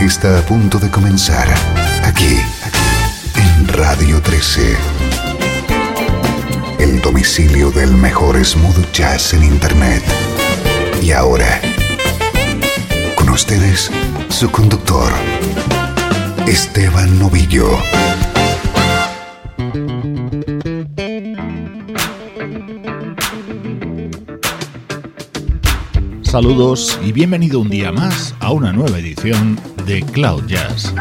Está a punto de comenzar aquí, en Radio 13. El domicilio del mejor smooth jazz en Internet. Y ahora, con ustedes, su conductor, Esteban Novillo. Saludos y bienvenido un día más a una nueva edición de Cloud Jazz.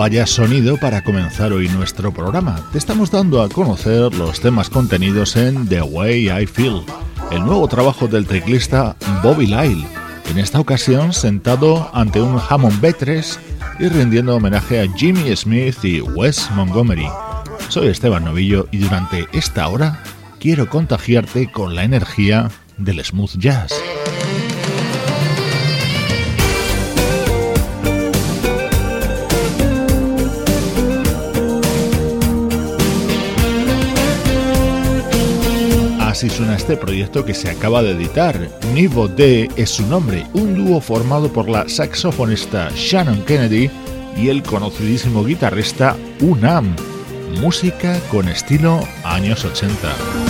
Vaya sonido para comenzar hoy nuestro programa. Te estamos dando a conocer los temas contenidos en The Way I Feel, el nuevo trabajo del teclista Bobby Lyle, en esta ocasión sentado ante un Hammond B3 y rindiendo homenaje a Jimmy Smith y Wes Montgomery. Soy Esteban Novillo y durante esta hora quiero contagiarte con la energía del smooth jazz. Así suena este proyecto que se acaba de editar. Nivo D es su nombre, un dúo formado por la saxofonista Shannon Kennedy y el conocidísimo guitarrista Unam. Música con estilo años 80.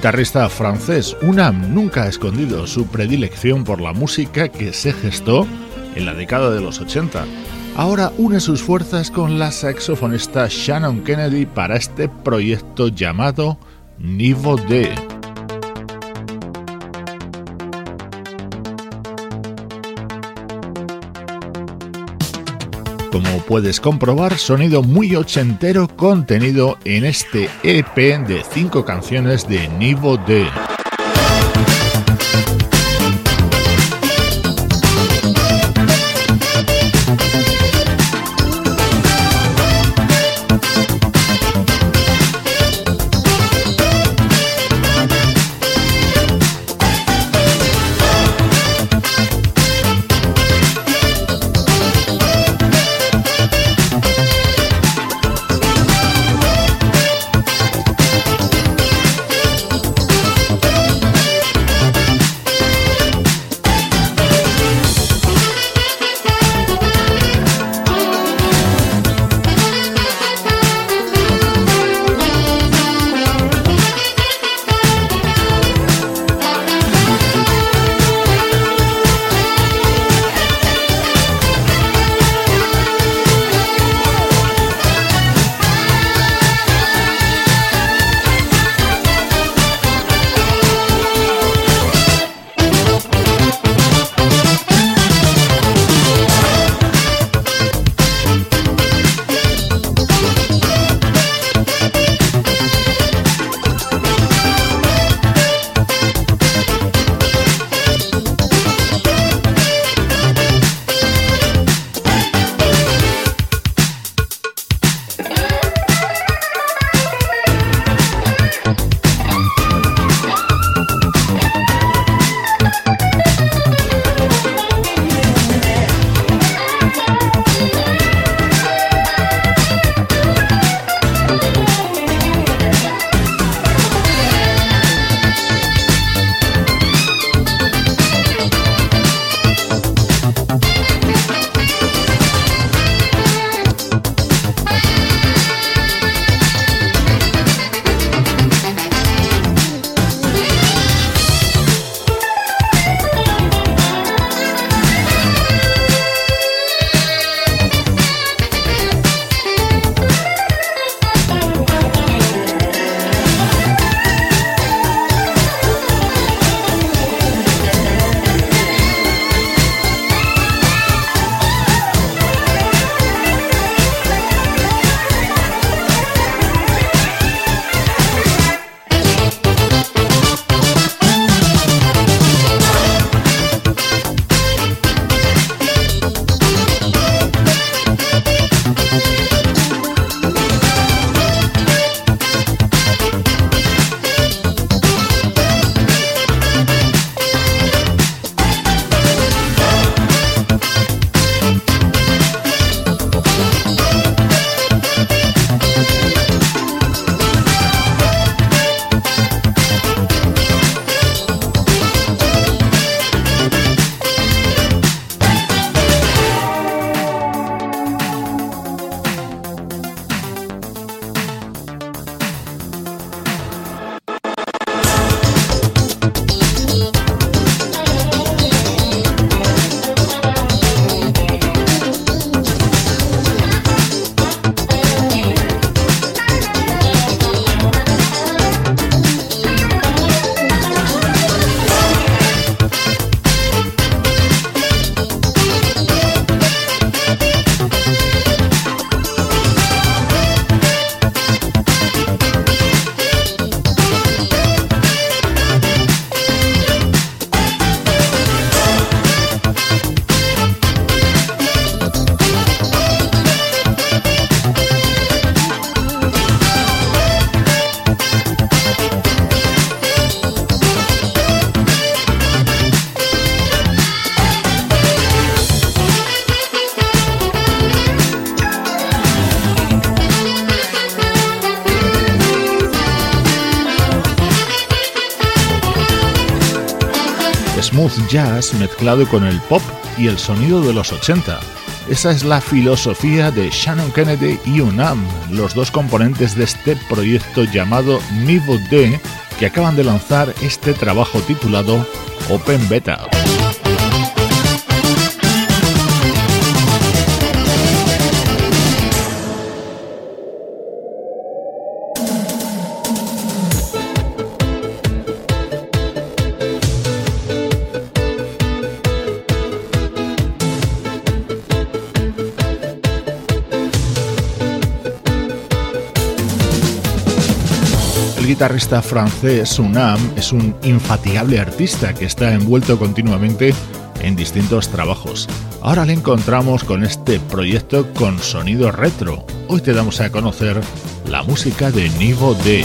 Guitarrista francés, Unam nunca ha escondido su predilección por la música que se gestó en la década de los 80. Ahora une sus fuerzas con la saxofonista Shannon Kennedy para este proyecto llamado Niveau D. puedes comprobar, sonido muy ochentero contenido en este EP de 5 canciones de Nivo D. jazz mezclado con el pop y el sonido de los 80. Esa es la filosofía de Shannon Kennedy y Unam, los dos componentes de este proyecto llamado Nivo D, que acaban de lanzar este trabajo titulado Open Beta. Guitarrista francés Unam es un infatigable artista que está envuelto continuamente en distintos trabajos. Ahora le encontramos con este proyecto con sonido retro. Hoy te damos a conocer la música de Nivo D.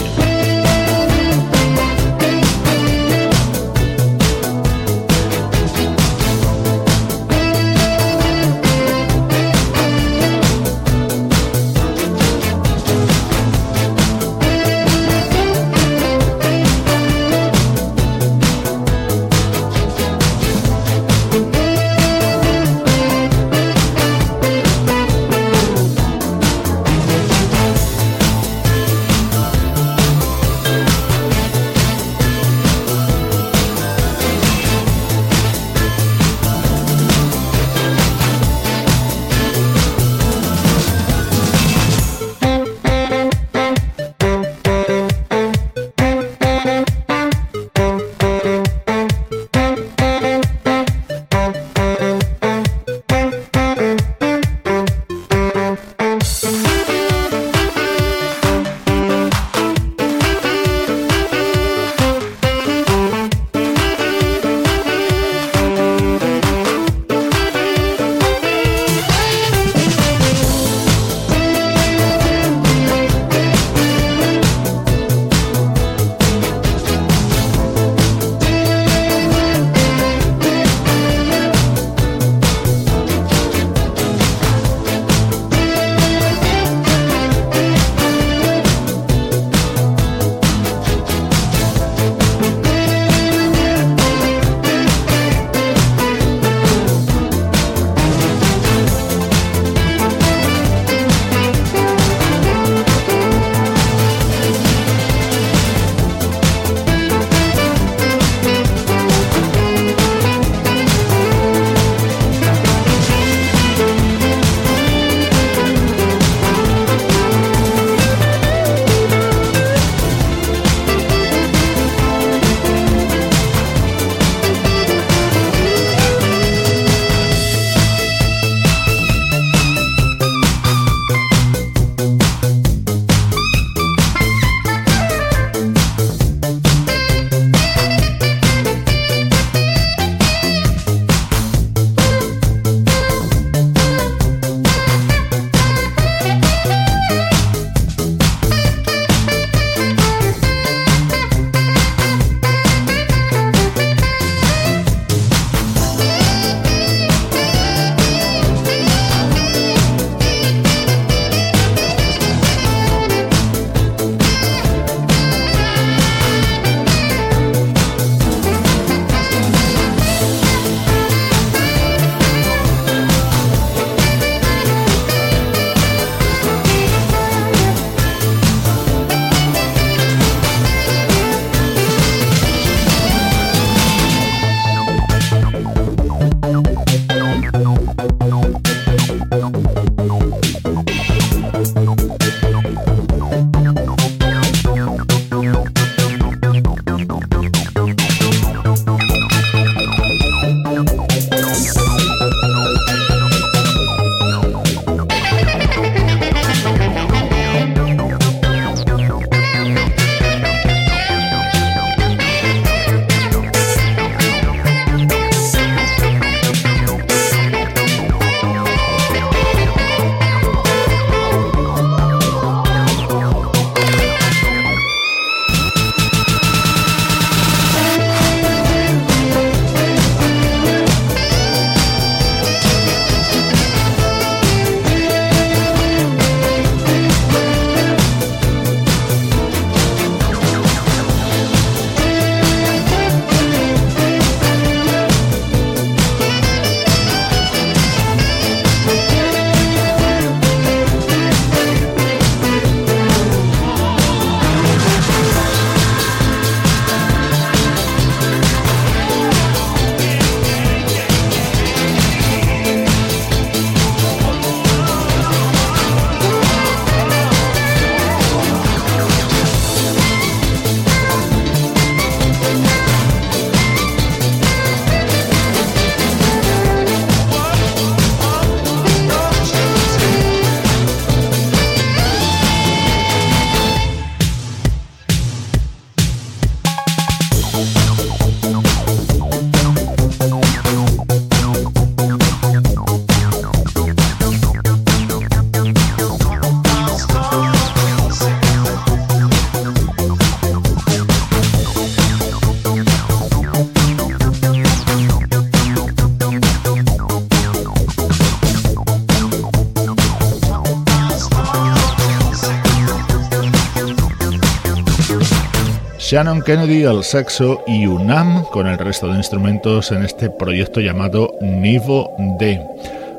Shannon Kennedy al saxo y UNAM con el resto de instrumentos en este proyecto llamado Nivo D.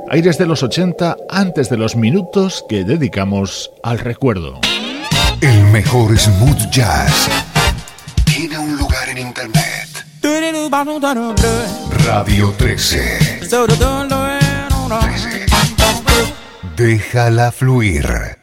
Aires de los 80 antes de los minutos que dedicamos al recuerdo. El mejor smooth jazz tiene un lugar en internet. Radio 13. 13. Déjala fluir.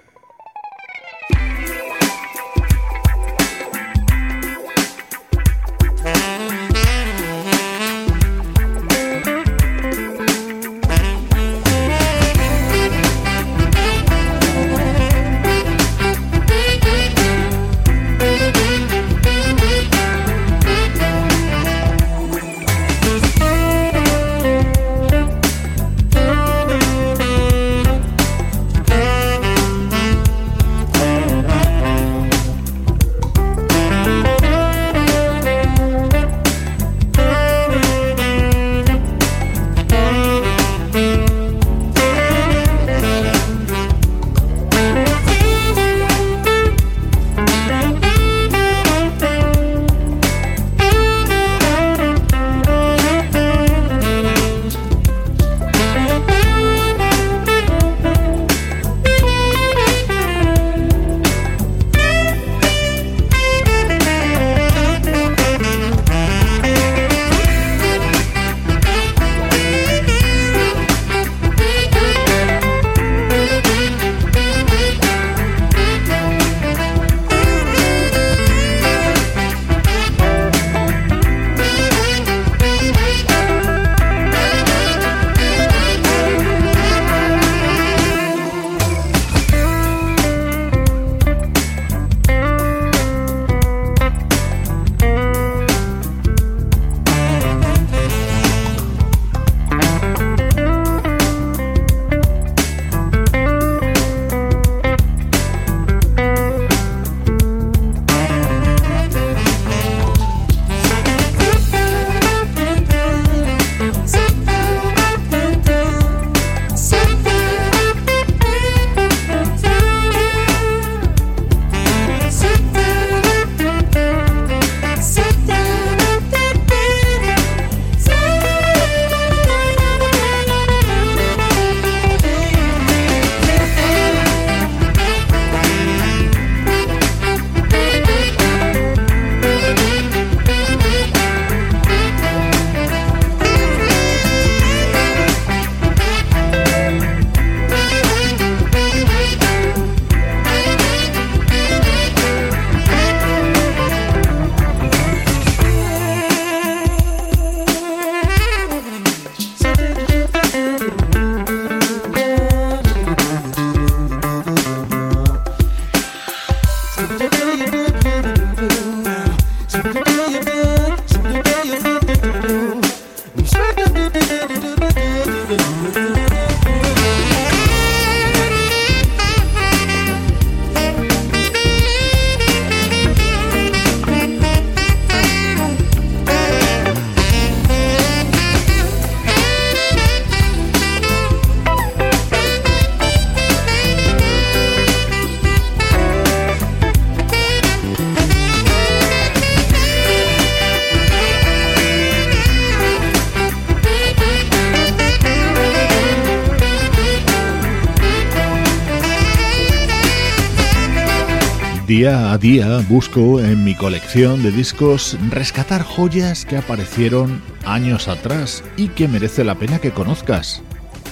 Día a día busco en mi colección de discos rescatar joyas que aparecieron años atrás y que merece la pena que conozcas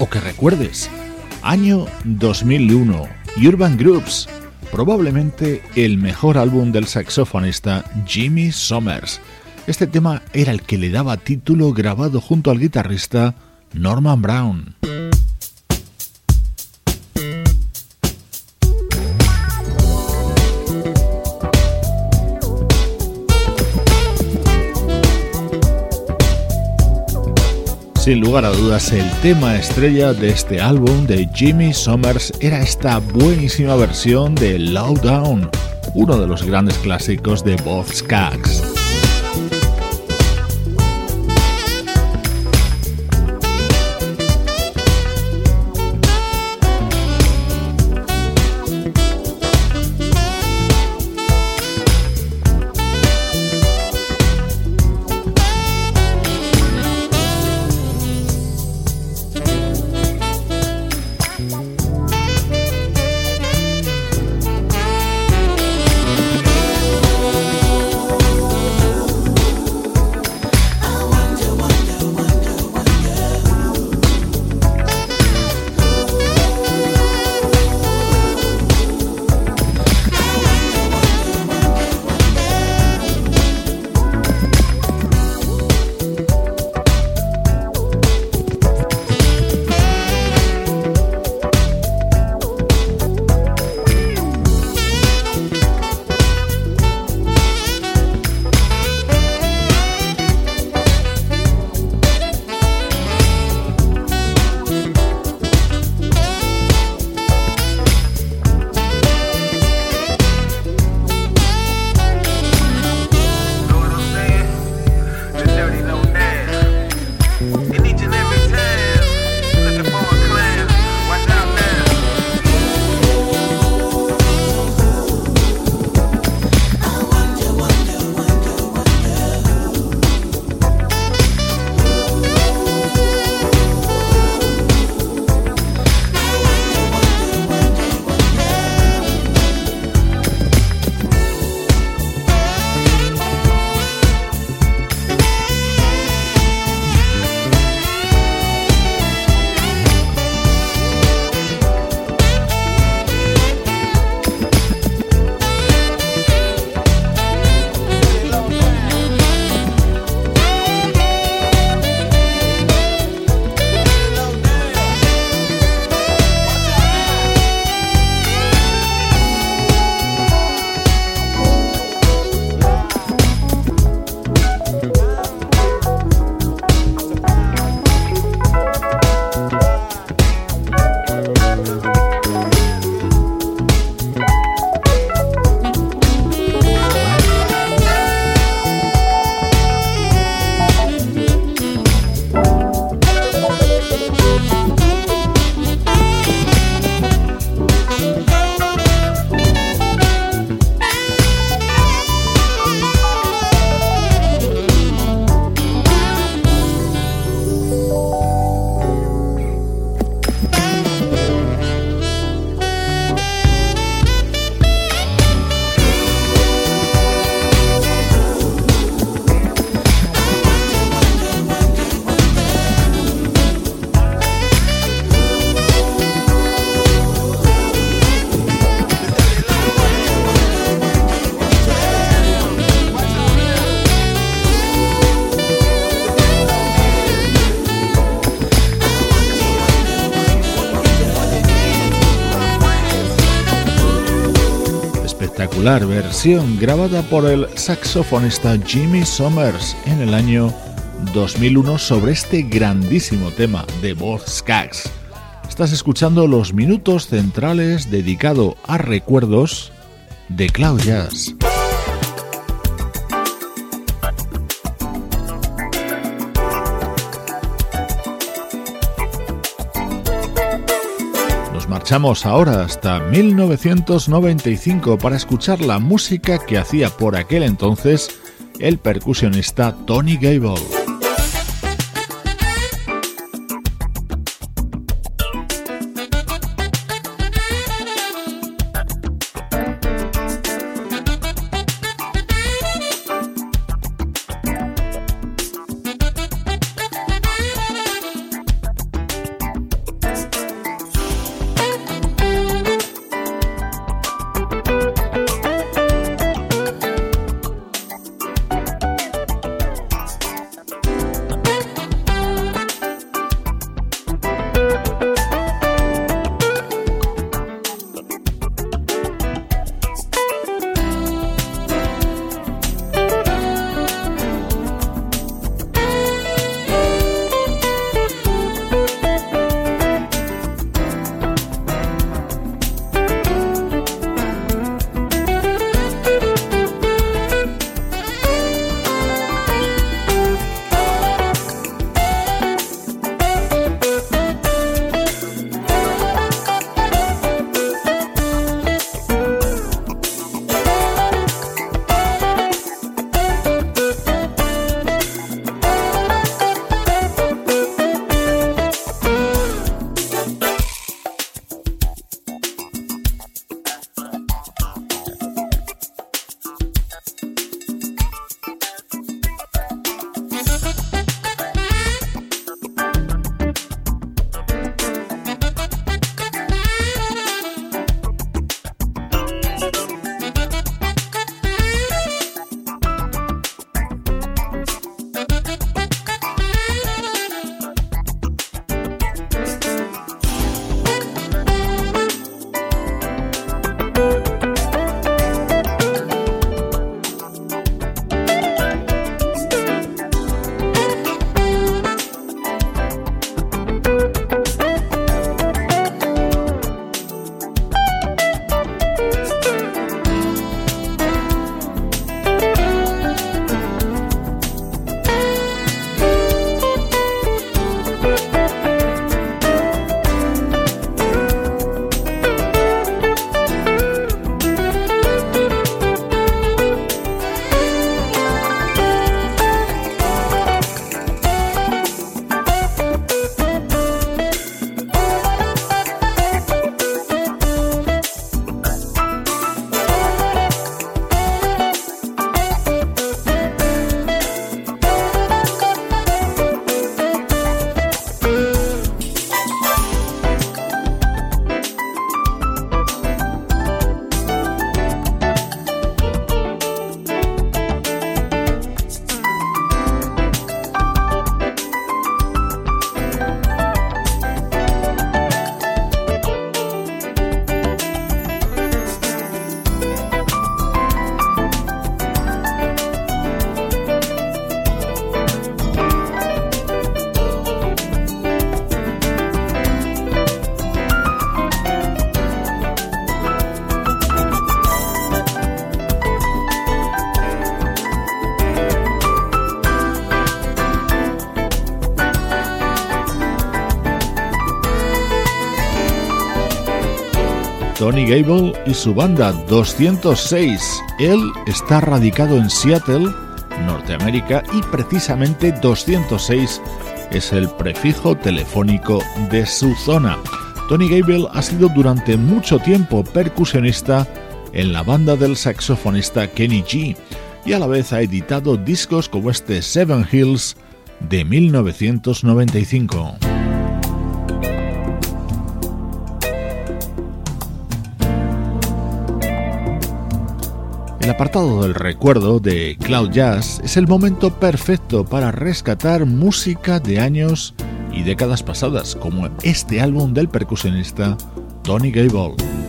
o que recuerdes. Año 2001, Urban Groups, probablemente el mejor álbum del saxofonista Jimmy Somers. Este tema era el que le daba título grabado junto al guitarrista Norman Brown. Sin lugar a dudas, el tema estrella de este álbum de Jimmy Summers era esta buenísima versión de Low Down, uno de los grandes clásicos de Bob Skaggs. Espectacular versión grabada por el saxofonista Jimmy Summers en el año 2001 sobre este grandísimo tema de voz Skaggs. Estás escuchando los minutos centrales dedicado a recuerdos de Cloud. Marchamos ahora hasta 1995 para escuchar la música que hacía por aquel entonces el percusionista Tony Gable. Tony Gable y su banda 206. Él está radicado en Seattle, Norteamérica, y precisamente 206 es el prefijo telefónico de su zona. Tony Gable ha sido durante mucho tiempo percusionista en la banda del saxofonista Kenny G y a la vez ha editado discos como este Seven Hills de 1995. Apartado del recuerdo de Cloud Jazz es el momento perfecto para rescatar música de años y décadas pasadas, como este álbum del percusionista Tony Gable.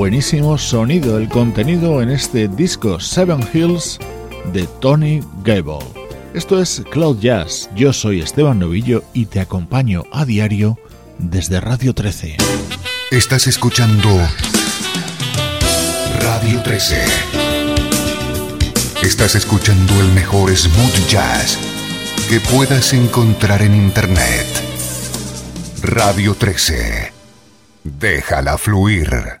Buenísimo sonido el contenido en este disco Seven Hills de Tony Gable. Esto es Cloud Jazz, yo soy Esteban Novillo y te acompaño a diario desde Radio 13. Estás escuchando Radio 13. Estás escuchando el mejor smooth jazz que puedas encontrar en Internet. Radio 13. Déjala fluir.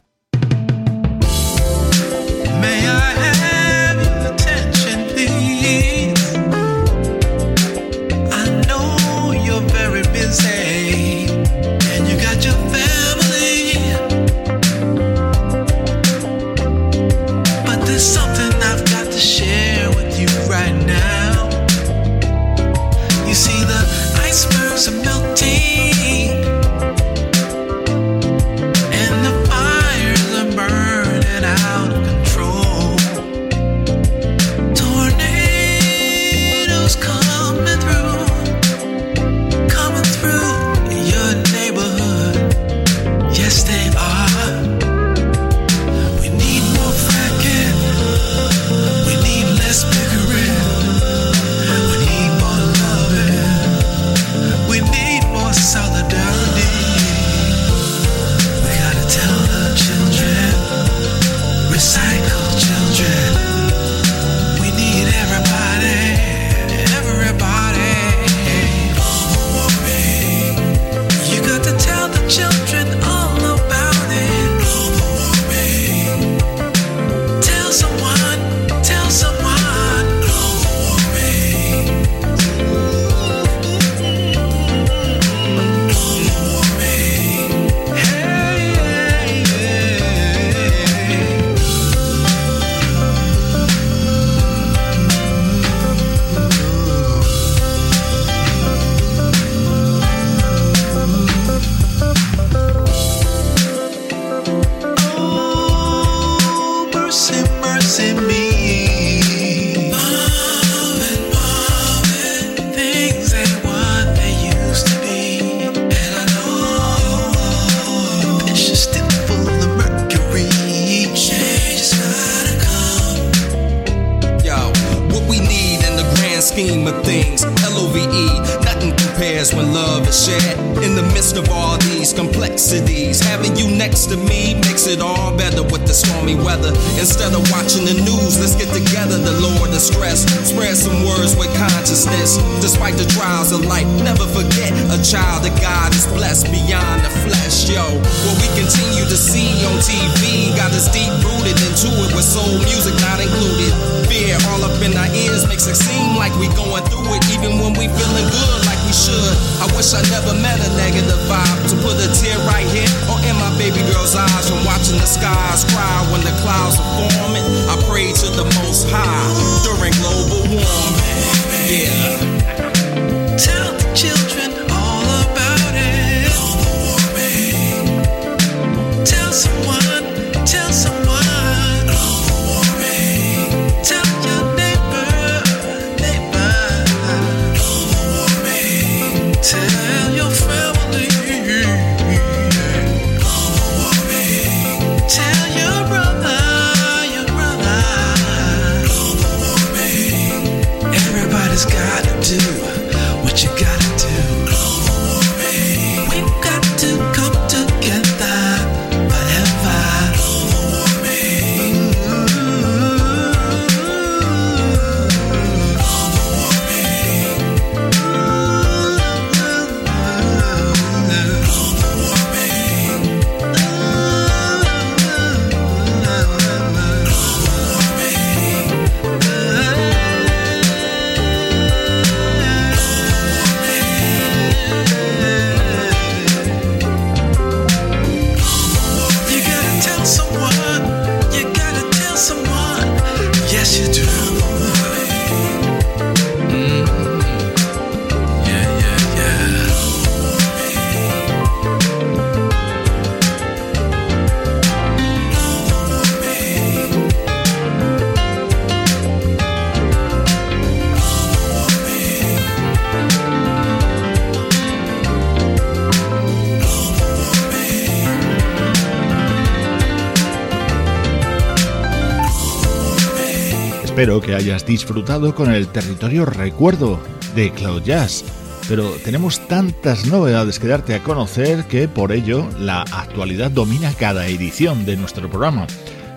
Espero que hayas disfrutado con el territorio recuerdo de Cloud Jazz, pero tenemos tantas novedades que darte a conocer que por ello la actualidad domina cada edición de nuestro programa.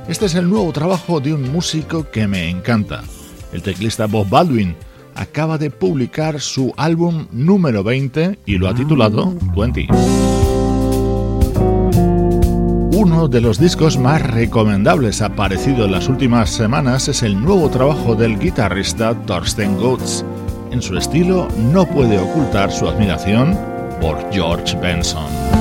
Este es el nuevo trabajo de un músico que me encanta. El teclista Bob Baldwin acaba de publicar su álbum número 20 y lo ha titulado 20. Uno de los discos más recomendables aparecido en las últimas semanas es el nuevo trabajo del guitarrista Thorsten Goetz. En su estilo no puede ocultar su admiración por George Benson.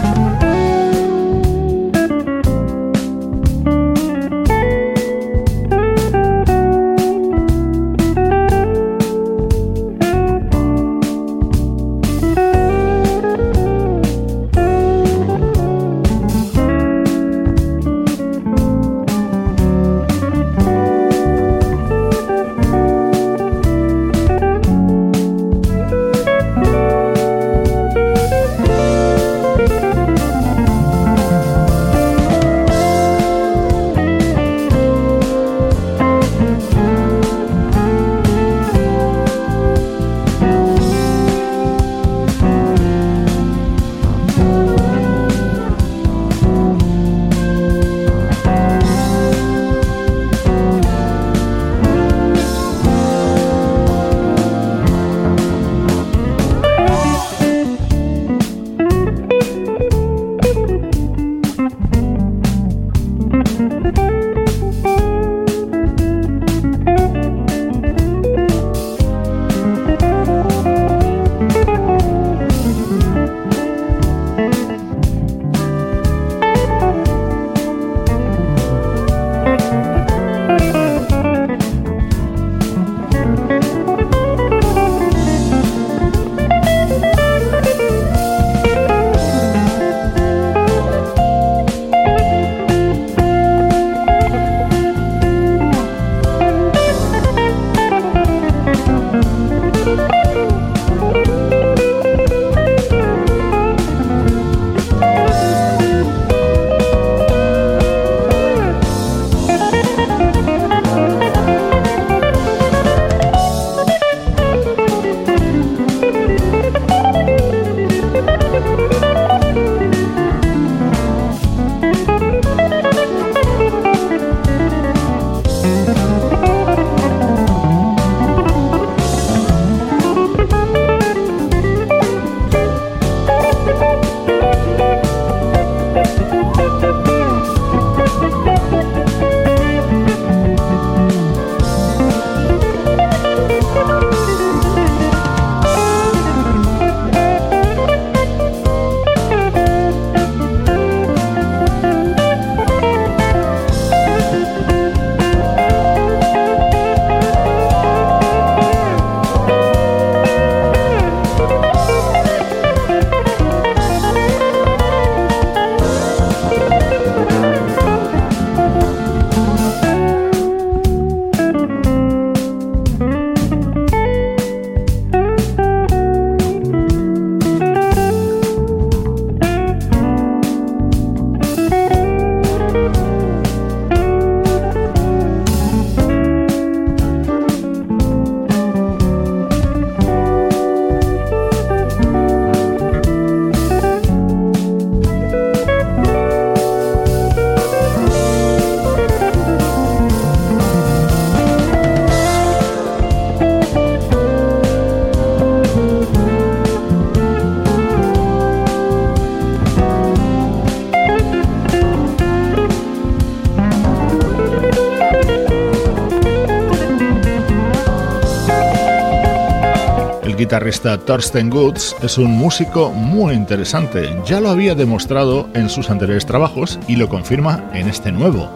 Guitarrista Thorsten Goods es un músico muy interesante. Ya lo había demostrado en sus anteriores trabajos y lo confirma en este nuevo.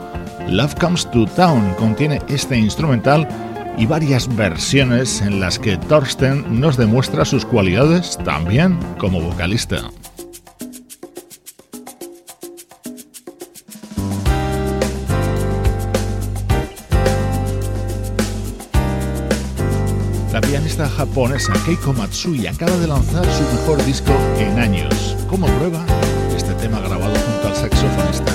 Love Comes to Town contiene este instrumental y varias versiones en las que Thorsten nos demuestra sus cualidades también como vocalista. Japonesa Keiko Matsui acaba de lanzar su mejor disco en años. Como prueba, este tema grabado junto al saxofonista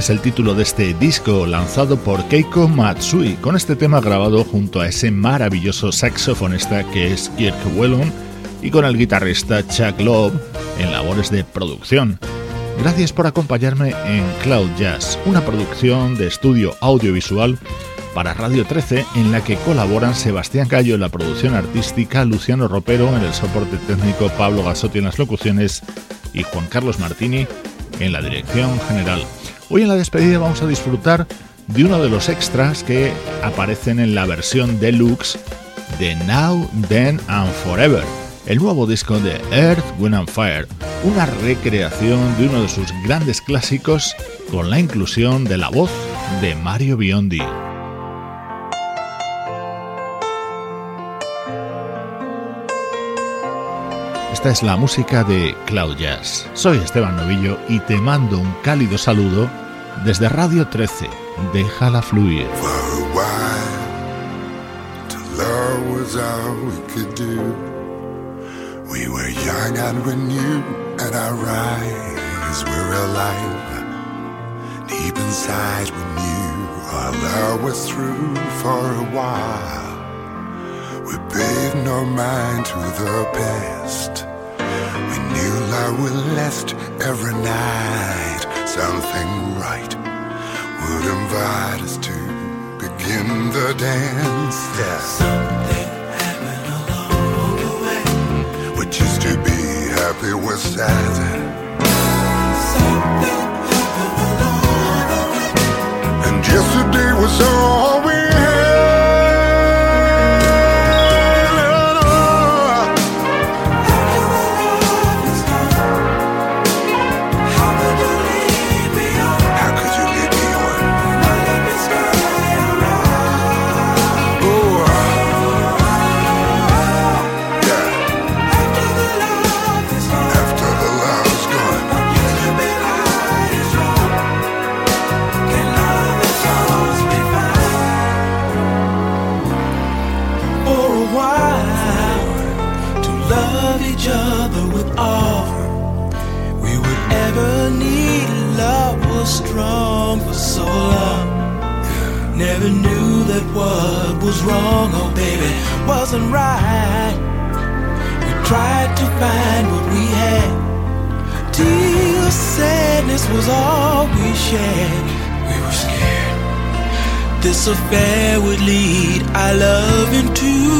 es el título de este disco lanzado por Keiko Matsui, con este tema grabado junto a ese maravilloso saxofonista que es Kirk Whelan, y con el guitarrista Chuck Love en labores de producción. Gracias por acompañarme en Cloud Jazz, una producción de estudio audiovisual para Radio 13 en la que colaboran Sebastián Gallo en la producción artística, Luciano Ropero en el soporte técnico, Pablo Gasotti en las locuciones y Juan Carlos Martini en la dirección general. Hoy en la despedida vamos a disfrutar de uno de los extras que aparecen en la versión deluxe de Now, Then and Forever el nuevo disco de Earth, Wind and Fire, una recreación de uno de sus grandes clásicos con la inclusión de la voz de Mario Biondi. Esta es la música de Cloud. Soy Esteban Novillo y te mando un cálido saludo desde Radio 13. Déjala fluir. We were young and we knew at our eyes we're alive. Deep inside we knew our love was through for a while. We paid no mind to the past. We knew would last every night. Something right would invite us to begin the dance. Yeah. Something used to be happy with sad. Something happened along the way. And yesterday was all was wrong, oh baby, wasn't right. We tried to find what we had. Till sadness was all we shared. We were scared. This affair would lead our love into